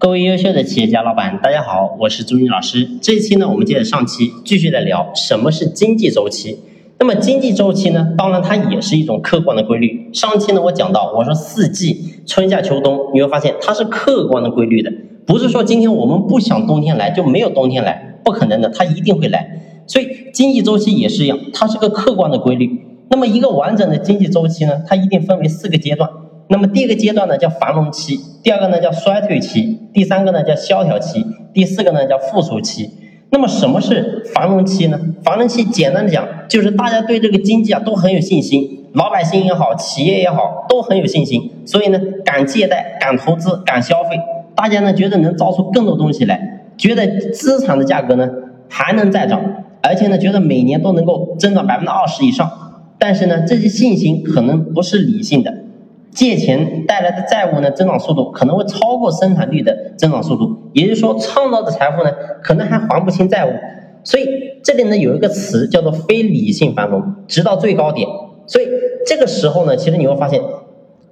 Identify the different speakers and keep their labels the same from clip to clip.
Speaker 1: 各位优秀的企业家老板，大家好，我是朱军老师。这一期呢，我们接着上期继续来聊什么是经济周期。那么经济周期呢，当然它也是一种客观的规律。上期呢，我讲到，我说四季春夏秋冬，你会发现它是客观的规律的，不是说今天我们不想冬天来就没有冬天来，不可能的，它一定会来。所以经济周期也是一样，它是个客观的规律。那么一个完整的经济周期呢，它一定分为四个阶段。那么第一个阶段呢叫繁荣期，第二个呢叫衰退期，第三个呢叫萧条期，第四个呢叫复苏期。那么什么是繁荣期呢？繁荣期简单的讲，就是大家对这个经济啊都很有信心，老百姓也好，企业也好，都很有信心，所以呢敢借贷、敢投资、敢消费，大家呢觉得能造出更多东西来，觉得资产的价格呢还能再涨，而且呢觉得每年都能够增长百分之二十以上。但是呢这些信心可能不是理性的。借钱带来的债务呢，增长速度可能会超过生产率的增长速度，也就是说，创造的财富呢，可能还还不清债务。所以这里呢有一个词叫做非理性繁荣，直到最高点。所以这个时候呢，其实你会发现，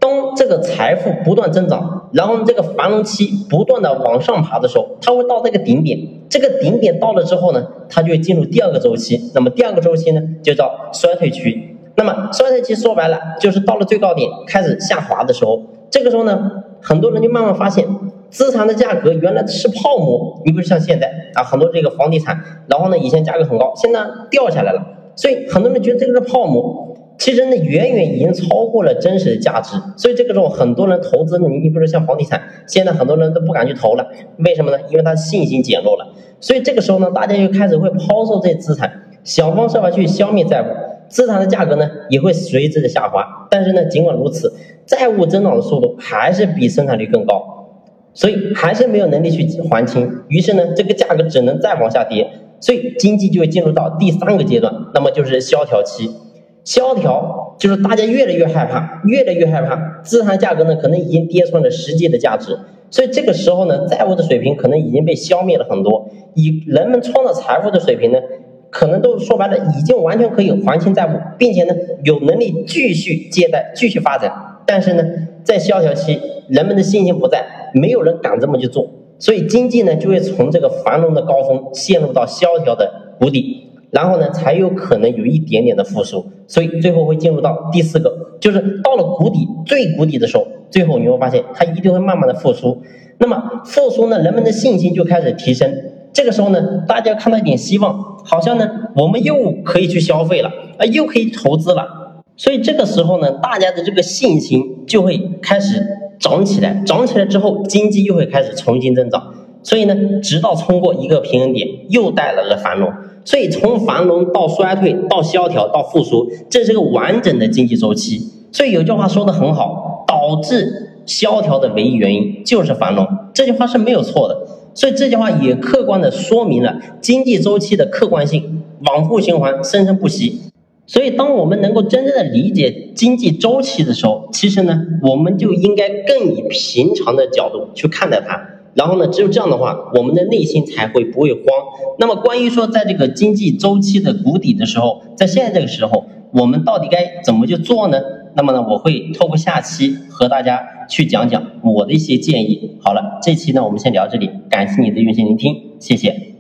Speaker 1: 当这个财富不断增长，然后这个繁荣期不断的往上爬的时候，它会到这个顶点。这个顶点到了之后呢，它就会进入第二个周期。那么第二个周期呢，就叫衰退区。那么衰退期说白了就是到了最高点开始下滑的时候，这个时候呢，很多人就慢慢发现资产的价格原来是泡沫。你比如像现在啊，很多这个房地产，然后呢以前价格很高，现在掉下来了，所以很多人觉得这个是泡沫。其实呢远远已经超过了真实的价值。所以这个时候很多人投资，你你比如像房地产，现在很多人都不敢去投了，为什么呢？因为他信心减弱了。所以这个时候呢，大家就开始会抛售这些资产，想方设法去消灭债务。资产的价格呢也会随之的下滑，但是呢，尽管如此，债务增长的速度还是比生产率更高，所以还是没有能力去还清。于是呢，这个价格只能再往下跌，所以经济就会进入到第三个阶段，那么就是萧条期。萧条就是大家越来越害怕，越来越害怕，资产价格呢可能已经跌穿了实际的价值，所以这个时候呢，债务的水平可能已经被消灭了很多，以人们创造财富的水平呢。可能都说白了，已经完全可以还清债务，并且呢，有能力继续借贷、继续发展。但是呢，在萧条期，人们的信心不在，没有人敢这么去做，所以经济呢就会从这个繁荣的高峰陷入到萧条的谷底，然后呢才有可能有一点点的复苏。所以最后会进入到第四个，就是到了谷底最谷底的时候，最后你会发现它一定会慢慢的复苏。那么复苏呢，人们的信心就开始提升。这个时候呢，大家看到一点希望，好像呢，我们又可以去消费了，啊，又可以投资了。所以这个时候呢，大家的这个信心就会开始涨起来，涨起来之后，经济又会开始重新增长。所以呢，直到冲过一个平衡点，又带来了繁荣。所以从繁荣到衰退，到萧条，到复苏，这是个完整的经济周期。所以有句话说的很好，导致萧条的唯一原因就是繁荣，这句话是没有错的。所以这句话也客观的说明了经济周期的客观性，往复循环，生生不息。所以，当我们能够真正的理解经济周期的时候，其实呢，我们就应该更以平常的角度去看待它。然后呢，只有这样的话，我们的内心才会不会慌。那么，关于说在这个经济周期的谷底的时候，在现在这个时候，我们到底该怎么去做呢？那么呢，我会透过下期和大家去讲讲我的一些建议。好了，这期呢我们先聊这里，感谢你的用心聆听，谢谢。